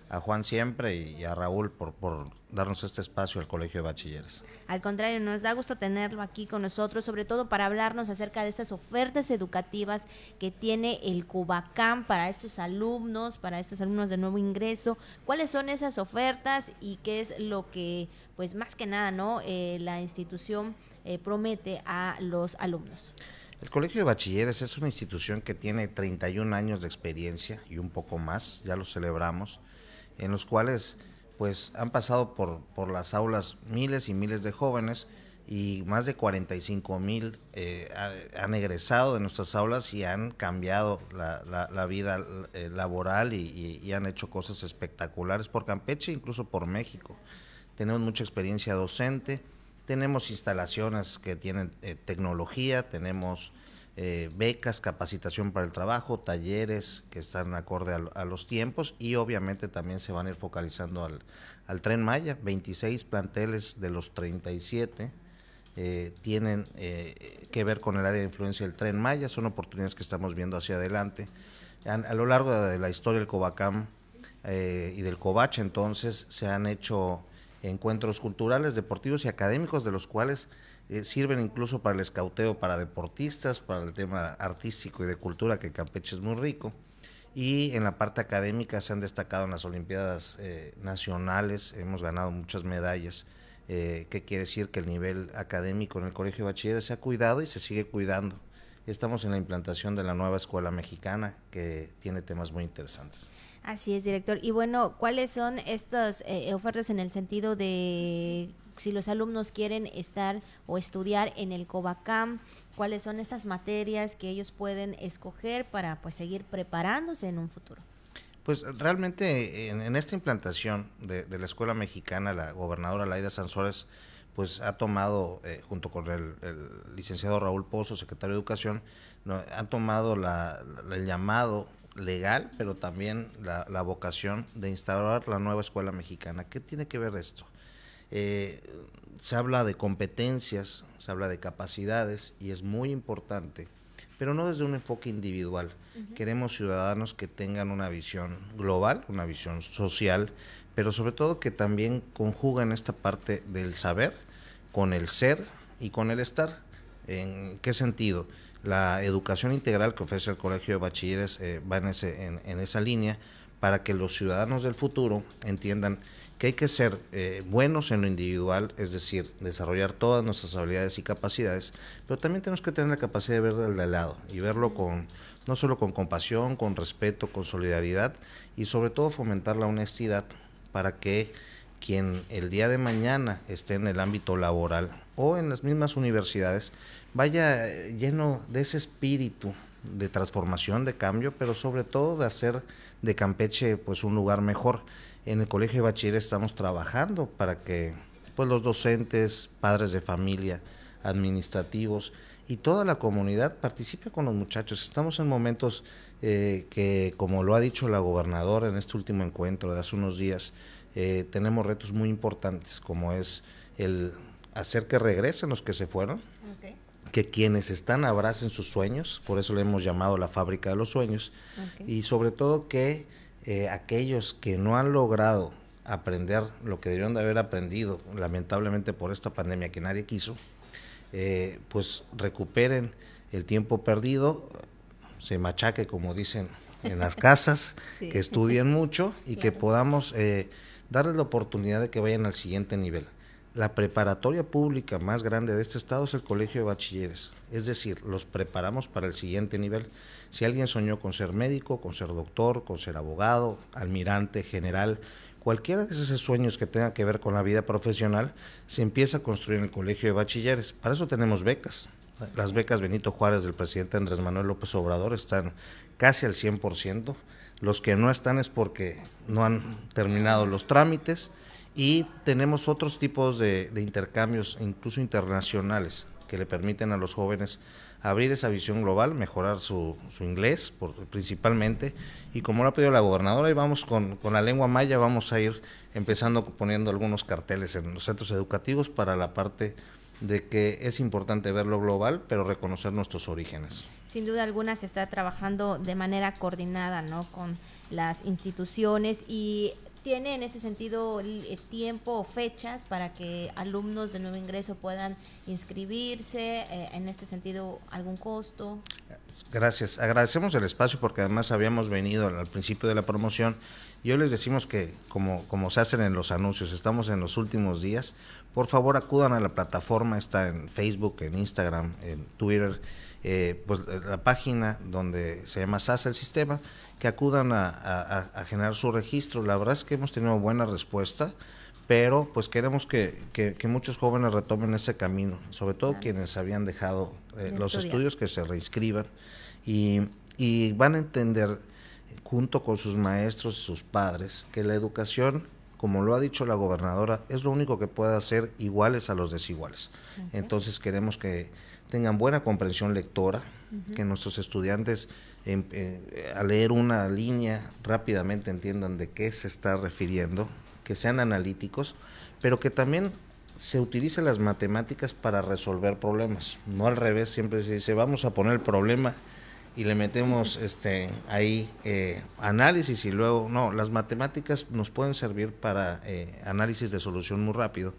a Juan siempre y, a Raúl por, por darnos este espacio al Colegio de Bachilleres. Al contrario, nos da gusto tenerlo aquí con nosotros, sobre todo para hablarnos acerca de estas ofertas educativas que tiene el Cubacam para estos alumnos, para estos alumnos de nuevo ingreso. ¿Cuáles son esas ofertas y qué es lo que, pues más que nada, no, eh, la institución eh, promete a los alumnos? El Colegio de Bachilleres es una institución que tiene 31 años de experiencia y un poco más, ya lo celebramos en los cuales pues han pasado por, por las aulas miles y miles de jóvenes y más de 45 mil eh, han egresado de nuestras aulas y han cambiado la, la, vida eh, laboral y, han hecho cosas espectaculares por Campeche, incluso por México. Tenemos mucha experiencia docente, tenemos instalaciones que tienen eh, tecnología, tenemos eh, becas, capacitación para el trabajo, talleres que están acorde a, los tiempos y obviamente también se van a ir focalizando al, al tren Maya. 26 planteles de los 37 eh, tienen eh, que ver con el área de influencia del tren Maya, son oportunidades que estamos viendo hacia adelante. A, lo largo de la historia del Covacam y del Covach entonces se han hecho encuentros culturales, deportivos y académicos de los cuales eh, sirven incluso para el escauteo para deportistas, para el tema artístico y de cultura, que Campeche es muy rico. Y en la parte académica se han destacado en las Olimpiadas eh, Nacionales, hemos ganado muchas medallas, eh, que quiere decir que el nivel académico en el Colegio de Bachilleres se ha cuidado y se sigue cuidando. Estamos en la implantación de la nueva escuela mexicana, que tiene temas muy interesantes. Así es, director. Y bueno, ¿cuáles son estas ofertas en el sentido de si los alumnos quieren estar o estudiar en el COVACAM, cuáles son estas materias que ellos pueden escoger para pues seguir preparándose en un futuro. Pues realmente en, esta implantación de, la escuela mexicana, la gobernadora Laida Sansores pues ha tomado, eh, junto con el, licenciado Raúl Pozo, secretario de Educación, no, han tomado el llamado legal, pero también la, la, vocación de instaurar la nueva escuela mexicana. ¿Qué tiene que ver esto? Eh, se habla de competencias, se habla de capacidades y es muy importante, pero no desde un enfoque individual. Queremos ciudadanos que tengan una visión global, una visión social, pero sobre todo que también conjugan esta parte del saber con el ser y con el estar. ¿En qué sentido? La educación integral que ofrece el Colegio de Bachilleres eh, va en, ese, en esa línea para que los ciudadanos del futuro entiendan que hay que ser eh, buenos en lo individual, es decir, desarrollar todas nuestras habilidades y capacidades, pero también tenemos que tener la capacidad de ver al de lado y verlo con no solo con compasión, con respeto, con solidaridad y sobre todo fomentar la honestidad para que quien el día de mañana esté en el ámbito laboral o en las mismas universidades vaya eh, lleno de ese espíritu de transformación, de cambio, pero sobre todo de hacer de Campeche pues un lugar mejor en el Colegio de Bachiller estamos trabajando para que pues los docentes, padres de familia, administrativos y toda la comunidad participe con los muchachos. Estamos en momentos eh, que, como lo ha dicho la gobernadora en este último encuentro de hace unos días, eh, tenemos retos muy importantes, como es el hacer que regresen los que se fueron, que quienes están abracen sus sueños, por eso le hemos llamado la fábrica de los sueños, y sobre todo que eh, aquellos que no han logrado aprender lo que debieron de haber aprendido, lamentablemente por esta pandemia que nadie quiso, eh, pues recuperen el tiempo perdido, se machaque, como dicen en las casas, que estudien mucho y que podamos eh, darles la oportunidad de que vayan al siguiente nivel. La preparatoria pública más grande de este estado es el Colegio de Bachilleres, es decir, los preparamos para el siguiente nivel. Si alguien soñó con ser médico, con ser doctor, con ser abogado, almirante, general, cualquiera de esos sueños que tenga que ver con la vida profesional, se empieza a construir en el colegio de bachilleres. Para eso tenemos becas. Las becas Benito Juárez del presidente Andrés Manuel López Obrador están casi al 100%. Los que no están es porque no han terminado los trámites y tenemos otros tipos de, de intercambios, incluso internacionales, que le permiten a los jóvenes abrir esa visión global, mejorar su, inglés principalmente, y como lo ha pedido la gobernadora, y vamos con, con la lengua maya, vamos a ir empezando poniendo algunos carteles en los centros educativos para la parte de que es importante ver lo global, pero reconocer nuestros orígenes. Sin duda alguna se está trabajando de manera coordinada, ¿no? Con las instituciones y ¿Tiene en ese sentido eh, tiempo o fechas para que alumnos de nuevo ingreso puedan inscribirse? Eh, en este sentido, ¿algún costo? Gracias. Agradecemos el espacio porque además habíamos venido al principio de la promoción y hoy les decimos que, como, como se hacen en los anuncios, estamos en los últimos días. Por favor, acudan a la plataforma, está en Facebook, en Instagram, en Twitter, eh, pues la página donde se llama SAS el sistema, que acudan a, generar su registro. La verdad es que hemos tenido buena respuesta pero pues queremos que, que, muchos jóvenes retomen ese camino, sobre todo quienes habían dejado eh, los estudios que se reinscriban y, y, van a entender junto con sus maestros y sus padres que la educación, como lo ha dicho la gobernadora, es lo único que puede hacer iguales a los desiguales. Entonces queremos que tengan buena comprensión lectora, que nuestros estudiantes em, eh, al leer una línea rápidamente entiendan de qué se está refiriendo, que sean analíticos, pero que también se utilicen las matemáticas para resolver problemas, no al revés, siempre se dice vamos a poner el problema y le metemos este ahí eh, análisis y luego no, las matemáticas nos pueden servir para eh, análisis de solución muy rápido.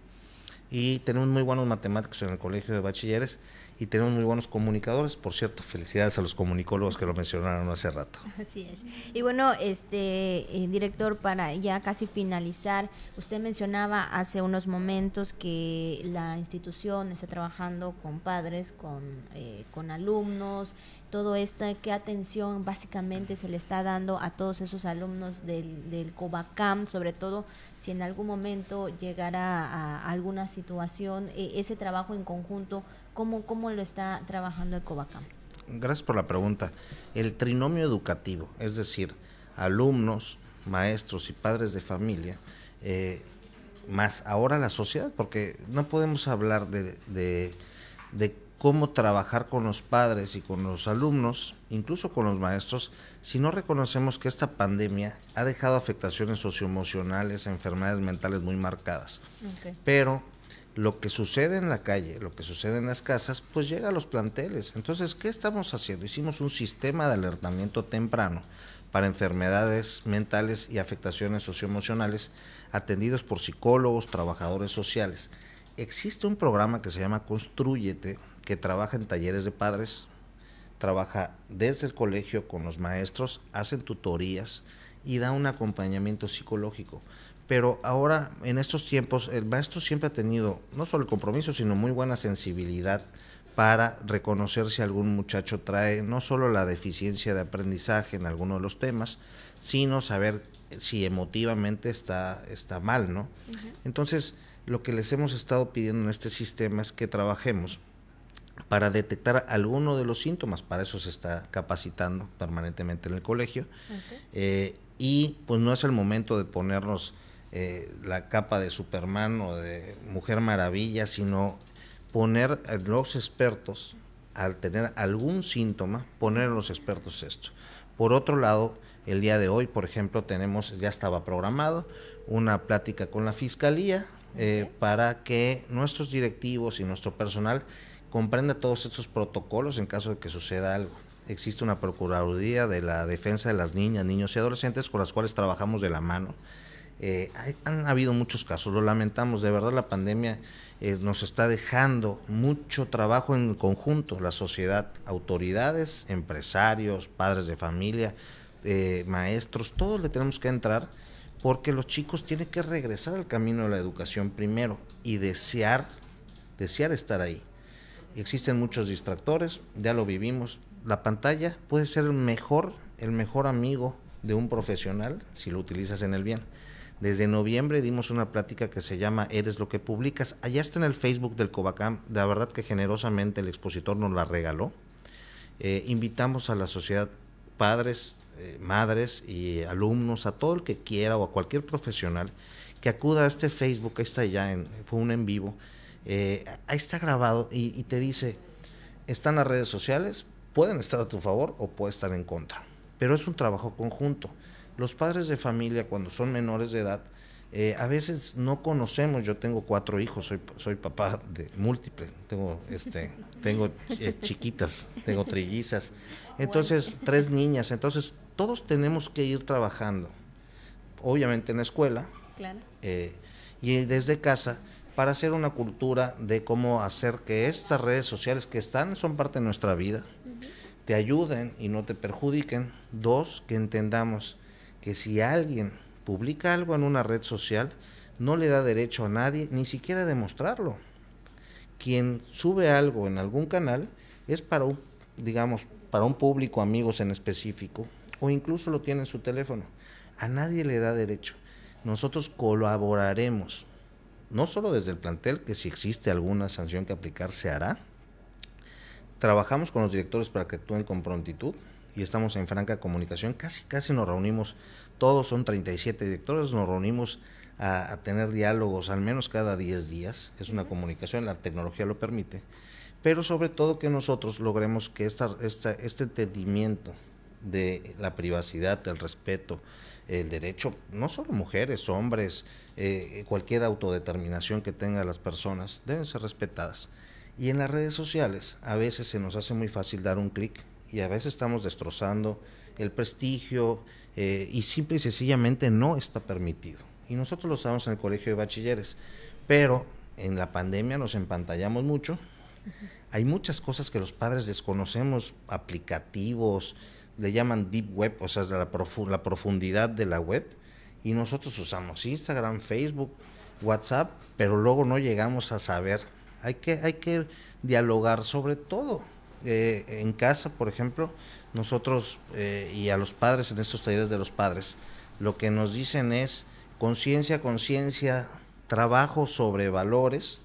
Y tenemos muy buenos matemáticos en el colegio de bachilleres y tenemos muy buenos comunicadores. Por cierto, felicidades a los comunicólogos que lo mencionaron hace rato. Así es. Y bueno, este eh, director, para ya casi finalizar, usted mencionaba hace unos momentos que la institución está trabajando con padres, con, eh, con alumnos, todo esto, qué atención básicamente se le está dando a todos esos alumnos del, del COBACAM, sobre todo si en algún momento llegara a, alguna situación, e, ese trabajo en conjunto, ¿cómo, ¿cómo lo está trabajando el COBACAM? Gracias por la pregunta. El trinomio educativo, es decir, alumnos, maestros y padres de familia, eh, más ahora la sociedad, porque no podemos hablar de, de cómo trabajar con los padres y con los alumnos, incluso con los maestros, si no reconocemos que esta pandemia ha dejado afectaciones socioemocionales, enfermedades mentales muy marcadas. Pero lo que sucede en la calle, lo que sucede en las casas, pues llega a los planteles. Entonces, ¿qué estamos haciendo? Hicimos un sistema de alertamiento temprano para enfermedades mentales y afectaciones socioemocionales atendidos por psicólogos, trabajadores sociales. Existe un programa que se llama Construyete, que trabaja en talleres de padres, trabaja desde el colegio con los maestros, hacen tutorías y da un acompañamiento psicológico. Pero ahora, en estos tiempos, el maestro siempre ha tenido no solo el compromiso, sino muy buena sensibilidad para reconocer si algún muchacho trae no solo la deficiencia de aprendizaje en alguno de los temas, sino saber si emotivamente está, está mal, ¿no? Entonces, lo que les hemos estado pidiendo en este sistema es que trabajemos para detectar alguno de los síntomas. Para eso se está capacitando permanentemente en el colegio. Eh, y pues no es el momento de ponernos eh, la capa de Superman o de Mujer Maravilla, sino poner a los expertos, al tener algún síntoma, poner a los expertos esto. Por otro lado, el día de hoy, por ejemplo, tenemos, ya estaba programado, una plática con la Fiscalía eh, para que nuestros directivos y nuestro personal comprenda todos estos protocolos en caso de que suceda algo. Existe una Procuraduría de la Defensa de las Niñas, Niños y Adolescentes con las cuales trabajamos de la mano. Eh, han habido muchos casos, lo lamentamos, de verdad la pandemia eh, nos está dejando mucho trabajo en conjunto, la sociedad, autoridades, empresarios, padres de familia, eh, maestros, todos le tenemos que entrar porque los chicos tienen que regresar al camino de la educación primero y desear, desear estar ahí. Existen muchos distractores, ya lo vivimos. La pantalla puede ser el mejor, el mejor amigo de un profesional si lo utilizas en el bien. Desde noviembre dimos una plática que se llama Eres lo que publicas. Allá está en el Facebook del Covacam. La verdad que generosamente el expositor nos la regaló. Eh, invitamos a la sociedad, padres, eh, madres y alumnos, a todo el que quiera o a cualquier profesional que acuda a este Facebook. Ahí está ya, fue un en vivo eh, ahí está grabado y, te dice, están las redes sociales, pueden estar a tu favor o pueden estar en contra, pero es un trabajo conjunto. Los padres de familia cuando son menores de edad, eh, a veces no conocemos, yo tengo cuatro hijos, soy, soy papá de múltiple, tengo, este, tengo eh, chiquitas, tengo trillizas, entonces tres niñas, entonces todos tenemos que ir trabajando obviamente en la escuela eh, y desde casa para hacer una cultura de cómo hacer que estas redes sociales que están, son parte de nuestra vida, te ayuden y no te perjudiquen. Dos, que entendamos que si alguien publica algo en una red social, no le da derecho a nadie ni siquiera demostrarlo. Quien sube algo en algún canal es para un, digamos, para un público, amigos en específico, o incluso lo tiene en su teléfono. A nadie le da derecho. Nosotros colaboraremos, no solo desde el plantel, que si existe alguna sanción que aplicar se hará. Trabajamos con los directores para que actúen con prontitud y estamos en franca comunicación. Casi, casi nos reunimos, todos son 37 directores, nos reunimos a, tener diálogos al menos cada 10 días. Es una comunicación, la tecnología lo permite. Pero sobre todo que nosotros logremos que esta, esta, este entendimiento de la privacidad, del respeto, el derecho, no solo mujeres, hombres, eh, cualquier autodeterminación que tengan las personas, deben ser respetadas. Y en las redes sociales a veces se nos hace muy fácil dar un clic y a veces estamos destrozando el prestigio eh, y simple y sencillamente no está permitido. Y nosotros lo sabemos en el colegio de bachilleres, pero en la pandemia nos empantallamos mucho. Hay muchas cosas que los padres desconocemos, aplicativos, le llaman deep web, o sea, la, la profundidad de la web, y nosotros usamos Instagram, Facebook, WhatsApp, pero luego no llegamos a saber. Hay que, hay que dialogar sobre todo. Eh, en casa, por ejemplo, nosotros eh, y a los padres en estos talleres de los padres, lo que nos dicen es conciencia, conciencia, trabajo sobre valores,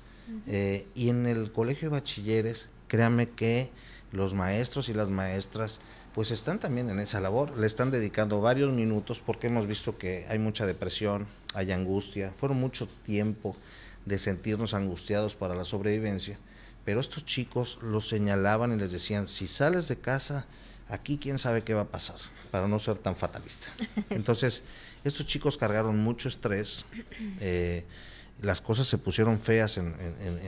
eh, y en el colegio de bachilleres, créanme que los maestros y las maestras pues están también en esa labor, le están dedicando varios minutos porque hemos visto que hay mucha depresión, hay angustia, fueron mucho tiempo de sentirnos angustiados para la sobrevivencia, pero estos chicos los señalaban y les decían, si sales de casa, aquí quién sabe qué va a pasar, para no ser tan fatalista. Entonces, estos chicos cargaron mucho estrés, eh, las cosas se pusieron feas en,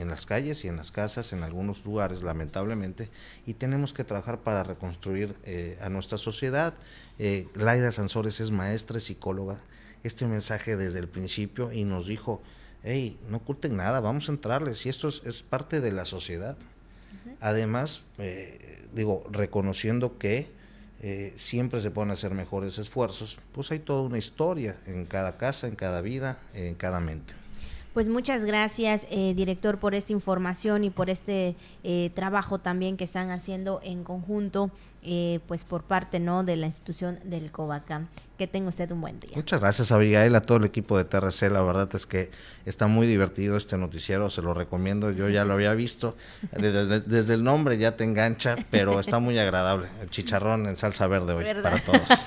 las calles y en las casas, en algunos lugares, lamentablemente, y tenemos que trabajar para reconstruir eh, a nuestra sociedad. Eh, Laida Sansores es maestra, psicóloga, este mensaje desde el principio y nos dijo, hey, no oculten nada, vamos a entrarles, y esto es, parte de la sociedad. Además, eh, digo, reconociendo que siempre se pueden hacer mejores esfuerzos, pues hay toda una historia en cada casa, en cada vida, en cada mente. Pues muchas gracias, eh, director, por esta información y por este eh, trabajo también que están haciendo en conjunto, eh, pues por parte no de la institución del COVACAM. Que tenga usted un buen día. Muchas gracias, Abigail, a todo el equipo de TRC. La verdad es que está muy divertido este noticiero, se lo recomiendo. Yo ya lo había visto, desde, el nombre ya te engancha, pero está muy agradable. El chicharrón en salsa verde hoy para todos.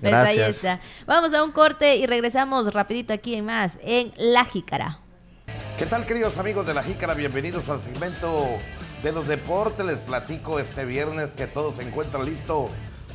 Pues gracias. Vamos a un corte y regresamos rapidito aquí en más en La Jícara. ¿Qué tal, queridos amigos de La Jícara? Bienvenidos al segmento de los deportes. Les platico este viernes que todo se encuentra listo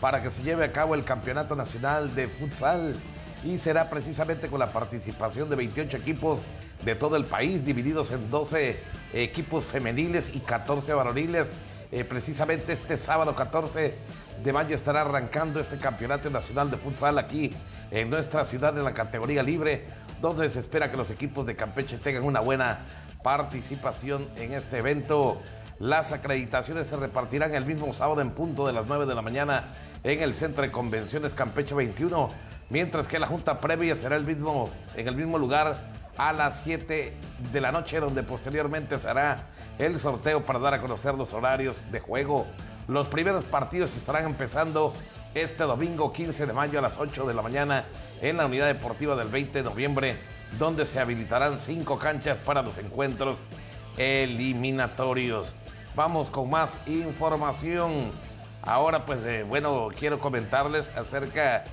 para que se lleve a cabo el Campeonato Nacional de Futsal y será precisamente con la participación de 28 equipos de todo el país, divididos en 12 equipos femeniles y 14 varoniles. Eh, precisamente este sábado 14 de mayo estará arrancando este Campeonato Nacional de Futsal aquí en nuestra ciudad en la categoría libre, donde se espera que los equipos de Campeche tengan una buena participación en este evento. Las acreditaciones se repartirán el mismo sábado en punto de las 9 de la mañana en el Centro de Convenciones Campeche 21, mientras que la junta previa será el mismo, en el mismo lugar a las 7 de la noche, donde posteriormente se hará el sorteo para dar a conocer los horarios de juego. Los primeros partidos estarán empezando este domingo 15 de mayo a las 8 de la mañana en la unidad deportiva del 20 de noviembre, donde se habilitarán cinco canchas para los encuentros eliminatorios. Vamos con más información. Ahora, pues, eh, bueno, quiero comentarles acerca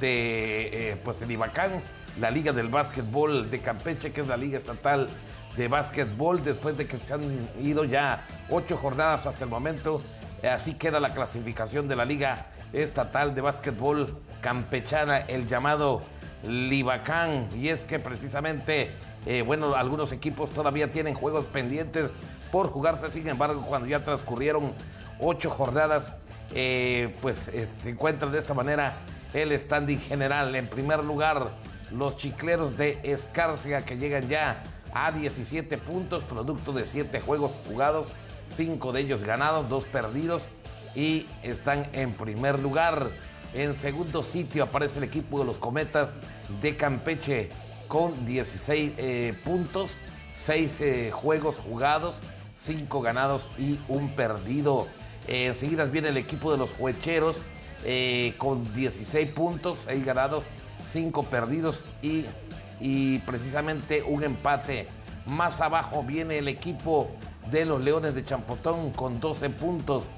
de, eh, pues, el Ibacán, la Liga del Básquetbol de Campeche, que es la Liga Estatal de Básquetbol, después de que se han ido ya ocho jornadas hasta el momento. Así queda la clasificación de la Liga Estatal de Básquetbol Campechana, el llamado Libacán. Y es que precisamente, eh, bueno, algunos equipos todavía tienen juegos pendientes por jugarse, sin embargo, cuando ya transcurrieron ocho jornadas, eh, pues se encuentra de esta manera el standing general. En primer lugar, los chicleros de Escárcega que llegan ya a 17 puntos, producto de 7 juegos jugados, 5 de ellos ganados, 2 perdidos y están en primer lugar. En segundo sitio aparece el equipo de los Cometas de Campeche con 16 eh, puntos, 6 eh, juegos jugados, 5 ganados y un perdido. Enseguida viene el equipo de los Huecheros eh, con 16 puntos, 6 ganados, 5 perdidos y, y precisamente un empate. Más abajo viene el equipo de los Leones de Champotón con 12 puntos,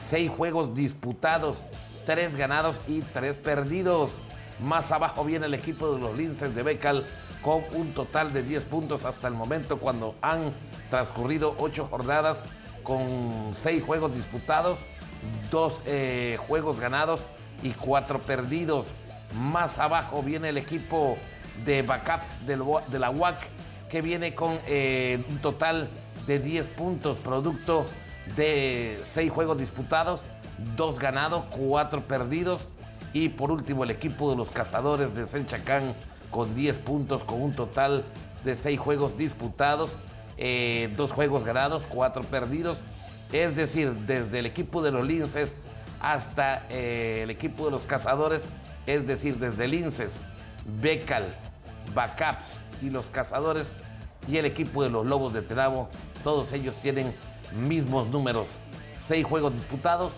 6 juegos disputados, 3 ganados y 3 perdidos. Más abajo viene el equipo de los Linces de Becal con un total de 10 puntos hasta el momento cuando han transcurrido 8 jornadas con 6 juegos disputados, 2 eh, juegos ganados y 4 perdidos. Más abajo viene el equipo de backups de la UAC que viene con eh, un total de 10 puntos, producto de 6 juegos disputados, 2 ganados, 4 perdidos. Y por último el equipo de los cazadores de Senchacán con 10 puntos, con un total de 6 juegos disputados, 2 eh, juegos ganados, 4 perdidos. Es decir, desde el equipo de los Linces hasta eh, el equipo de los cazadores, es decir, desde Linces, Becal, Backups y los cazadores y el equipo de los Lobos de Tenabo, todos ellos tienen mismos números. 6 juegos disputados,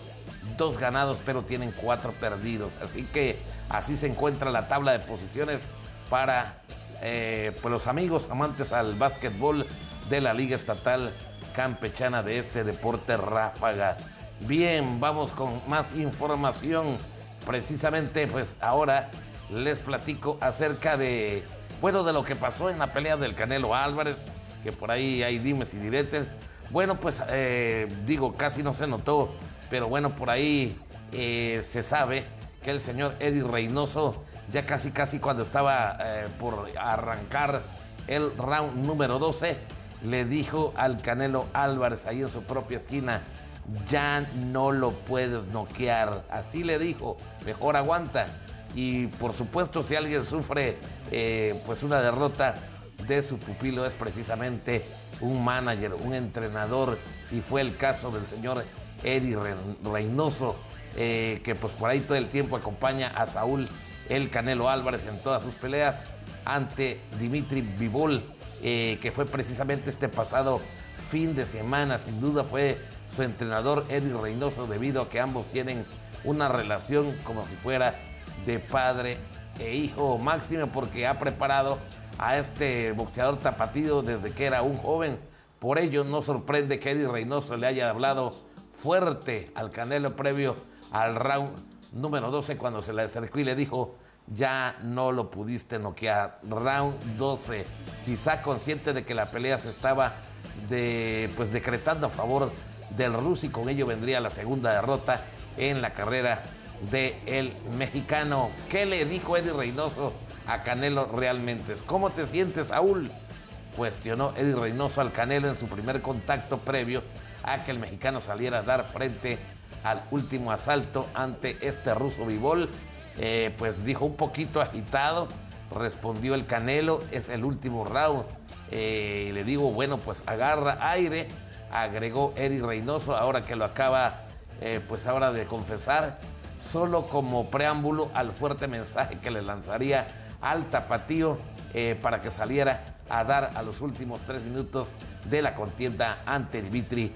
2 ganados, pero tienen 4 perdidos. Así que así se encuentra la tabla de posiciones para eh, pues los amigos amantes al básquetbol de la Liga Estatal Campechana de este deporte ráfaga. Bien, vamos con más información. Precisamente, pues ahora les platico acerca de, bueno, de lo que pasó en la pelea del Canelo Álvarez, que por ahí hay dimes y diretes. Bueno, pues eh, digo, casi no se notó, pero bueno, por ahí eh, se sabe que el señor Eddie Reynoso ya casi casi cuando estaba eh, por arrancar el round número 12, le dijo al Canelo Álvarez ahí en su propia esquina, ya no lo puedes noquear. Así le dijo, mejor aguanta. Y por supuesto, si alguien sufre eh, pues una derrota de su pupilo es precisamente un manager, un entrenador, y fue el caso del señor Eddie Reynoso, eh, que pues por ahí todo el tiempo acompaña a Saúl el Canelo Álvarez en todas sus peleas ante Dimitri Vivol, eh, que fue precisamente este pasado fin de semana. Sin duda fue su entrenador Eddie Reynoso debido a que ambos tienen una relación como si fuera de padre e hijo máximo porque ha preparado a este boxeador tapatío desde que era un joven. Por ello no sorprende que Eddie Reynoso le haya hablado fuerte al Canelo previo al round número 12 cuando se le acercó y le dijo, ya no lo pudiste noquear. Round 12, quizá consciente de que la pelea se estaba de, pues, decretando a favor del ruso y con ello vendría la segunda derrota en la carrera del el mexicano. ¿Qué le dijo Eddie Reynoso a Canelo realmente? ¿Cómo te sientes, Saúl? Cuestionó Eddie Reynoso al Canelo en su primer contacto previo a que el mexicano saliera a dar frente al último asalto ante este ruso Vivol. Eh, pues dijo un poquito agitado, respondió el Canelo, es el último round. Eh, le digo, bueno, pues agarra aire, agregó Eddie Reynoso, ahora que lo acaba, eh, pues ahora de confesar, solo como preámbulo al fuerte mensaje que le lanzaría al tapatío para que saliera a dar a los últimos tres minutos de la contienda ante Dimitri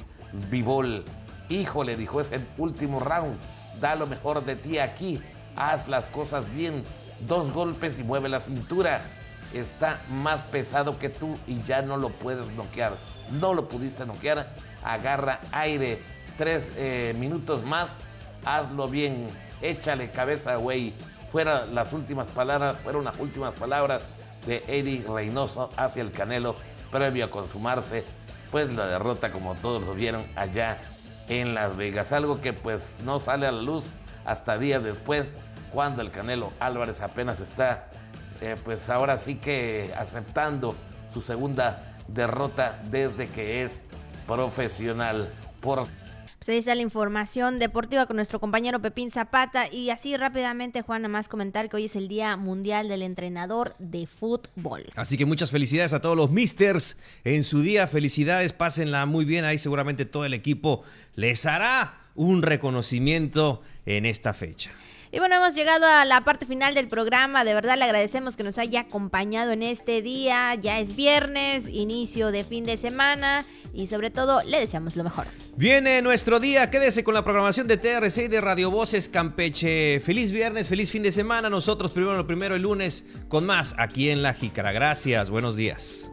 Vivol. Hijo, le dijo, es el último round. Da lo mejor de ti aquí. Haz las cosas bien. Dos golpes y mueve la cintura. Está más pesado que tú y ya no lo puedes noquear. No lo pudiste noquear. Agarra aire. Tres eh, minutos más. Hazlo bien. Échale cabeza, güey. Fueron las últimas palabras, fueron las últimas palabras de Eddie Reynoso hacia el Canelo previo a consumarse pues la derrota como todos lo vieron allá en Las Vegas. Algo que pues no sale a la luz hasta días después, cuando el Canelo Álvarez apenas está, eh, pues ahora sí que aceptando su segunda derrota desde que es profesional. Por Pues ahí está la información deportiva con nuestro compañero Pepín Zapata. Y así rápidamente, Juan, nada más comentar que hoy es el Día Mundial del Entrenador de Fútbol. Así que muchas felicidades a todos los misters en su día. Felicidades, pásenla muy bien. Ahí seguramente todo el equipo les hará un reconocimiento en esta fecha. Y bueno, hemos llegado a la parte final del programa. De verdad le agradecemos que nos haya acompañado en este día. Ya es viernes, inicio de fin de semana y sobre todo le deseamos lo mejor. Viene nuestro día, quédese con la programación de TRC y de Radio Voces Campeche. Feliz viernes, feliz fin de semana. Nosotros primero lo primero el lunes con más aquí en La Jícara. Gracias, buenos días.